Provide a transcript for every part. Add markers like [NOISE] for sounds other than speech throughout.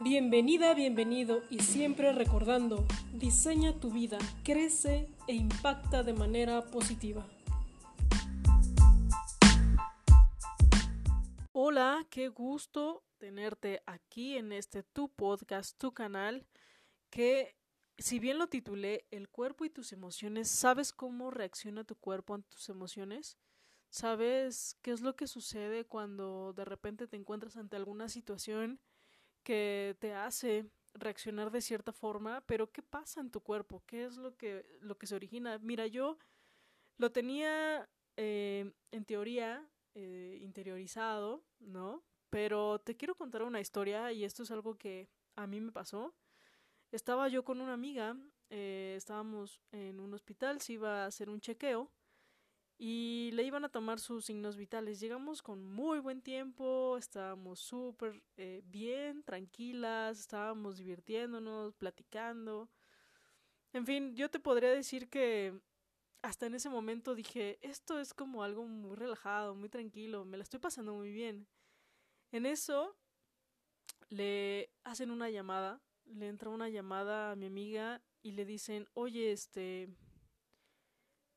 Bienvenida, bienvenido y siempre recordando, diseña tu vida, crece e impacta de manera positiva. Hola, qué gusto tenerte aquí en este tu podcast, tu canal, que si bien lo titulé El cuerpo y tus emociones, ¿sabes cómo reacciona tu cuerpo ante tus emociones? ¿Sabes qué es lo que sucede cuando de repente te encuentras ante alguna situación que te hace reaccionar de cierta forma, pero ¿qué pasa en tu cuerpo? ¿Qué es lo que, lo que se origina? Mira, yo lo tenía eh, en teoría eh, interiorizado, ¿no? Pero te quiero contar una historia y esto es algo que a mí me pasó. Estaba yo con una amiga, eh, estábamos en un hospital, se iba a hacer un chequeo y le iban a tomar sus signos vitales. Llegamos con muy buen tiempo, estábamos súper eh, bien, tranquilas, estábamos divirtiéndonos, platicando. En fin, yo te podría decir que hasta en ese momento dije, esto es como algo muy relajado, muy tranquilo, me la estoy pasando muy bien. En eso le hacen una llamada, le entra una llamada a mi amiga y le dicen, oye, este,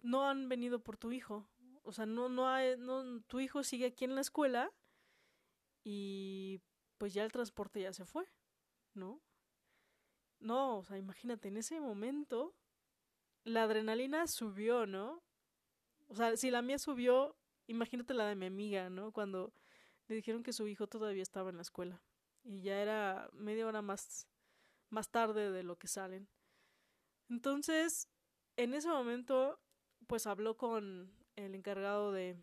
no han venido por tu hijo. O sea, no, no, hay, no, tu hijo sigue aquí en la escuela y pues ya el transporte ya se fue, ¿no? No, o sea, imagínate, en ese momento la adrenalina subió, ¿no? O sea, si la mía subió, imagínate la de mi amiga, ¿no? Cuando le dijeron que su hijo todavía estaba en la escuela y ya era media hora más, más tarde de lo que salen. Entonces, en ese momento pues habló con el encargado de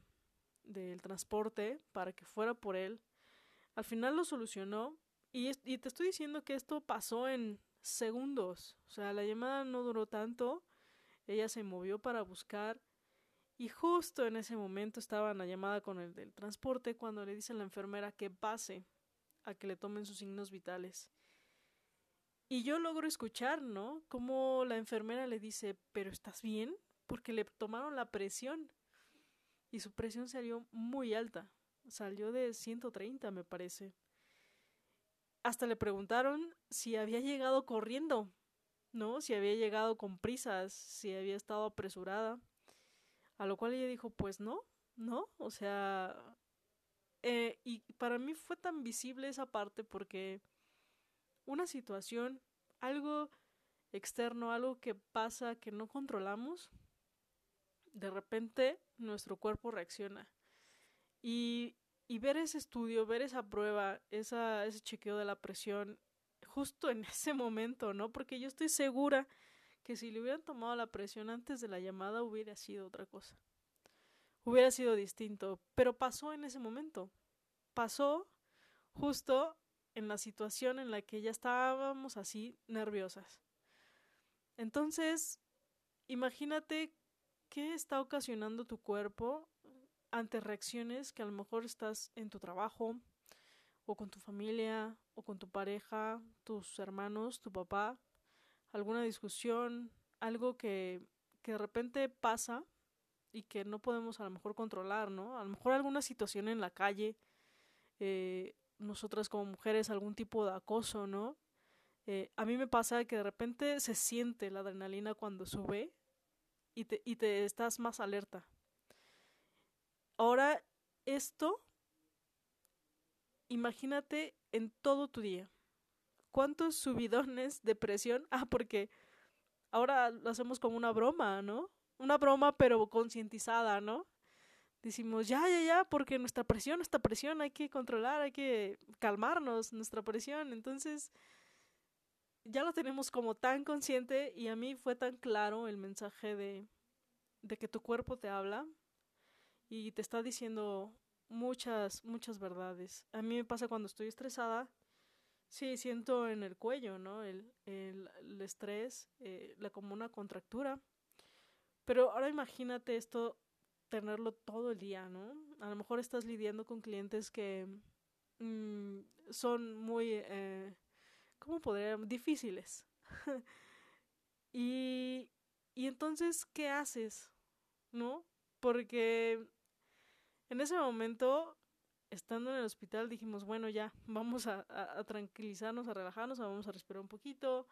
del transporte para que fuera por él. Al final lo solucionó y, te estoy diciendo que esto pasó en segundos. O sea, la llamada no duró tanto. Ella se movió para buscar y justo en ese momento estaba en la llamada con el del transporte cuando le dice a la enfermera que pase a que le tomen sus signos vitales. Y yo logro escuchar, ¿no? Como la enfermera le dice, ¿pero estás bien? Porque le tomaron la presión y su presión salió muy alta, salió de 130 me parece. Hasta le preguntaron si había llegado corriendo, ¿no? Si había llegado con prisas, si había estado apresurada. A lo cual ella dijo, pues no, no, o sea... Eh, y para mí fue tan visible esa parte porque una situación, algo externo, algo que pasa que no controlamos, de repente nuestro cuerpo reacciona. Y, y ver ese estudio, ver esa prueba, esa, ese chequeo de la presión, justo en [LAUGHS] ese momento, ¿no? Porque yo estoy segura que si le hubieran tomado la presión antes de la llamada hubiera sido otra cosa. Hubiera sido distinto, pero pasó en ese momento. Pasó justo en la situación en la que ya estábamos así nerviosas. Entonces, imagínate ¿Qué está ocasionando tu cuerpo ante reacciones que a lo mejor estás en tu trabajo o con tu familia o con tu pareja, tus hermanos, tu papá, alguna discusión, algo que, que de repente pasa y que no podemos a lo mejor controlar, ¿no? A lo mejor alguna situación en la calle, eh, nosotras como mujeres, algún tipo de acoso, ¿no? Eh, a mí me pasa que de repente se siente la adrenalina cuando sube y te, y te estás más alerta. Ahora, esto, imagínate en todo tu día. ¿Cuántos subidones de presión? [LAUGHS] Ah, porque ahora lo hacemos como una broma, ¿no? Una broma pero concientizada, ¿no? Decimos, ya, ya, ya, porque nuestra presión, esta presión hay que controlar, hay que calmarnos, nuestra presión. Entonces, ya lo tenemos como tan consciente y a mí fue tan claro el mensaje de, de que tu cuerpo te habla y te está diciendo muchas, muchas verdades. A mí me pasa cuando estoy estresada, sí, siento en el cuello, ¿no? El, el, el estrés, eh, la, como una contractura. Pero ahora imagínate esto, tenerlo todo el día, ¿no? A lo mejor estás lidiando con clientes que mmm, son muy... Eh, ¿cómo podría? Difíciles. [LAUGHS] y, y entonces, ¿qué haces? ¿No? Porque en ese momento estando en el hospital dijimos, bueno, ya, vamos a, tranquilizarnos, a relajarnos, vamos a respirar un poquito.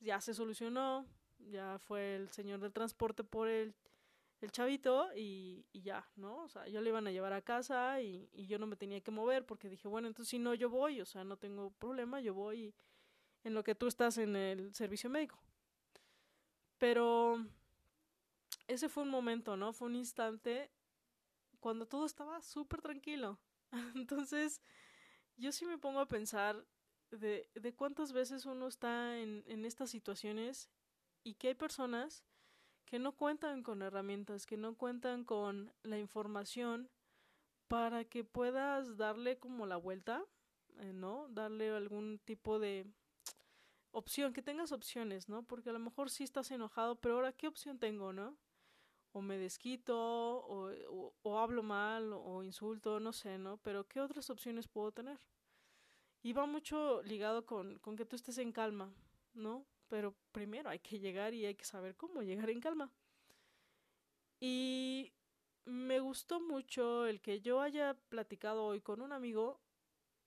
Ya se solucionó, ya fue el señor del transporte por el, el chavito y, y, ya, ¿no? O sea, yo le iban a llevar a casa y, y, yo no me tenía que mover porque dije, bueno, entonces si no, yo voy, o sea, no tengo problema, yo voy en lo que tú estás en el servicio médico. Pero ese fue un momento, ¿no? Fue un instante cuando todo estaba súper tranquilo. [LAUGHS] Entonces, yo sí me pongo a pensar de, cuántas veces uno está en, en estas situaciones y que hay personas que no cuentan con herramientas, que no cuentan con la información para que puedas darle como la vuelta, eh, ¿no? Darle algún tipo de opción, que tengas opciones, ¿no? Porque a lo mejor sí estás enojado, pero ahora, ¿qué opción tengo, no? o me desquito, o, hablo mal, o insulto, no sé, ¿no? Pero ¿qué otras opciones puedo tener? Y va mucho ligado con, con que tú estés en calma, ¿no? Pero primero hay que llegar y hay que saber cómo llegar en calma. Y me gustó mucho el que yo haya platicado hoy con un amigo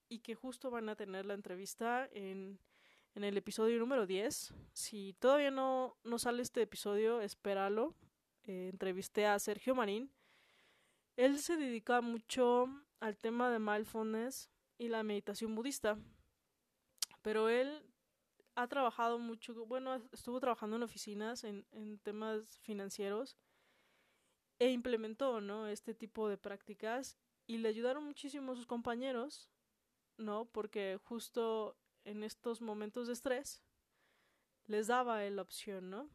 y que justo van a tener la entrevista en, en el episodio número 10. Si todavía no, no sale este episodio, espéralo, eh, entrevisté a Sergio Marín. Él se dedica mucho al tema de mindfulness y la meditación budista. Pero él ha trabajado mucho, bueno, estuvo trabajando en oficinas en, en temas financieros e implementó, ¿no? Este tipo de prácticas y le ayudaron muchísimo sus compañeros, ¿no? Porque justo en estos momentos de estrés les daba la opción, ¿no?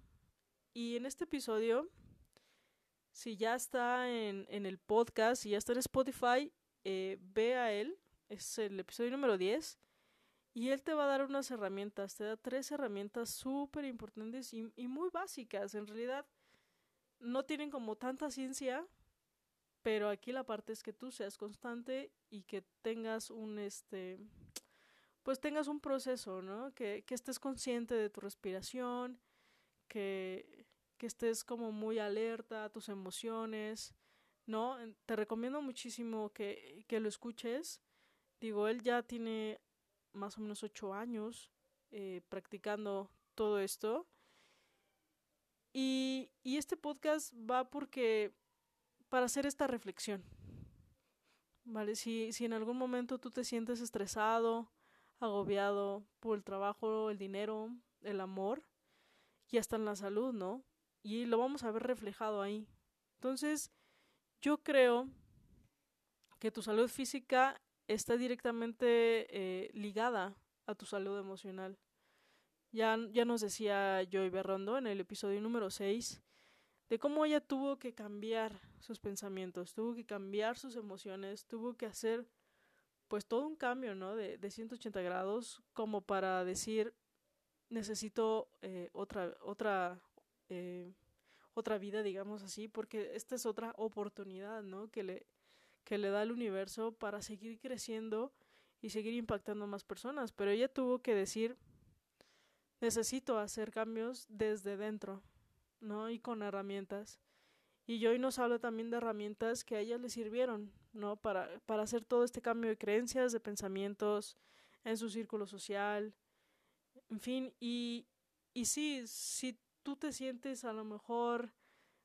Y en este episodio si ya está en, en el podcast, si ya está en Spotify, eh, ve a él, es el episodio número 10, y él te va a dar unas herramientas, te da tres herramientas súper importantes y, y muy básicas, en realidad no tienen como tanta ciencia, pero aquí la parte es que tú seas constante y que tengas un este pues tengas un proceso, ¿no? Que, que estés consciente de tu respiración, que que estés como muy alerta a tus emociones, ¿no? Te recomiendo muchísimo que, que lo escuches. Digo, él ya tiene más o menos ocho años eh, practicando todo esto. Y, y este podcast va porque para hacer esta reflexión. ¿Vale? Si, si en algún momento tú te sientes estresado, agobiado por el trabajo, el dinero, el amor y hasta en la salud, ¿no? y lo vamos a ver reflejado ahí. Entonces, yo creo que tu salud física está directamente eh, ligada a tu salud emocional. Ya, ya nos decía Joy Berrondo en el episodio número 6 de cómo ella tuvo que cambiar sus pensamientos, tuvo que cambiar sus emociones, tuvo que hacer pues todo un cambio, ¿no? De, de 180 grados como para decir necesito eh, otra, otra, eh, otra vida, digamos así, porque esta es otra oportunidad, ¿no? Que le, que le da el universo para seguir creciendo y seguir impactando a más personas. Pero ella tuvo que decir, necesito hacer cambios desde dentro, ¿no? Y con herramientas. Y hoy nos habla también de herramientas que a ella le sirvieron, ¿no? Para, para hacer todo este cambio de creencias, de pensamientos en su círculo social, en fin, y, y sí, si tú te sientes a lo mejor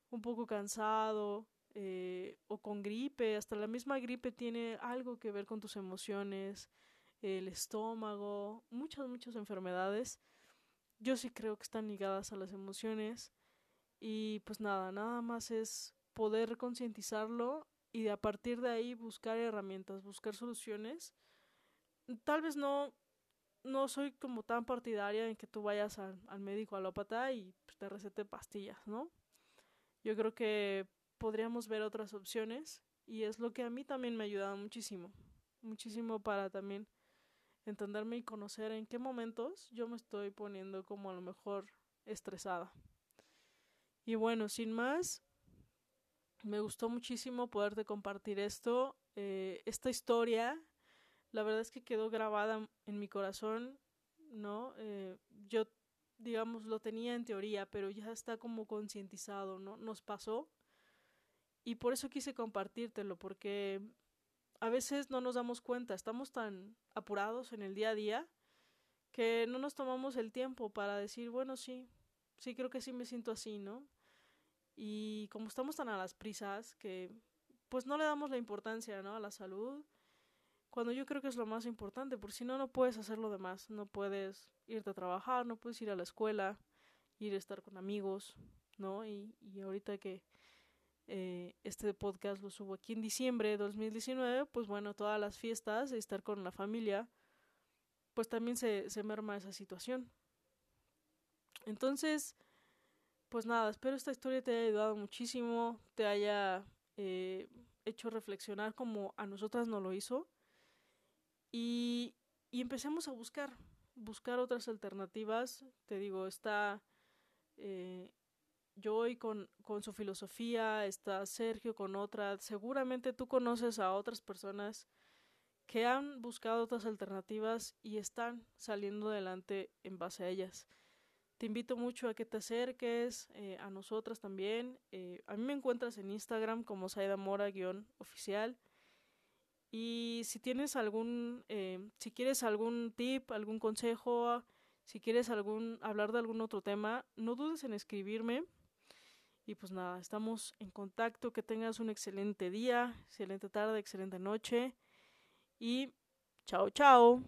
un poco cansado eh, o con gripe, hasta la misma gripe tiene algo que ver con tus emociones, el estómago, muchas, muchas enfermedades. Yo sí creo que están ligadas a las emociones y pues nada, nada más es poder concientizarlo y a partir de ahí buscar herramientas, buscar soluciones. Tal vez no no soy como tan partidaria en que tú vayas al, al médico alópata y pues, te recete pastillas, ¿no? Yo creo que podríamos ver otras opciones y es lo que a mí también me ha ayudado muchísimo, muchísimo para también entenderme y conocer en qué momentos yo me estoy poniendo como a lo mejor estresada. Y bueno, sin más, me gustó muchísimo poderte compartir esto, eh, esta historia la verdad es que quedó grabada en mi corazón, ¿no? Eh, yo, digamos, lo tenía en teoría, pero ya está como concientizado, ¿no? Nos pasó. Y por eso quise compartírtelo, porque a veces no nos damos cuenta, estamos tan apurados en el día a día que no nos tomamos el tiempo para decir, bueno, sí, sí creo que sí me siento así, ¿no? Y como estamos tan a las prisas que pues no le damos la importancia, ¿no? A la salud, cuando yo creo que es lo más importante, porque si no, no puedes hacer lo demás, no puedes irte a trabajar, no puedes ir a la escuela, ir a estar con amigos, ¿no? Y, y ahorita que eh, este podcast lo subo aquí en diciembre de 2019, pues bueno, todas las fiestas, estar con la familia, pues también se, se merma esa situación. Entonces, pues nada, espero esta historia te haya ayudado muchísimo, te haya eh, hecho reflexionar como a nosotras no lo hizo. Y, y empecemos a buscar, buscar otras alternativas. Te digo, está eh, con, con su filosofía, está Sergio con otra. Seguramente tú conoces a otras personas que han buscado otras alternativas y están saliendo adelante en base a ellas. Te invito mucho a que te acerques eh, a nosotras también. Eh, a mí me encuentras en Instagram como Saida Mora-oficial. Y si tienes algún, eh, si quieres algún tip, algún consejo, si quieres algún, hablar de algún otro tema, no dudes en escribirme. Y pues nada, estamos en contacto. Que tengas un excelente día, excelente tarde, excelente noche. Y chao, chao.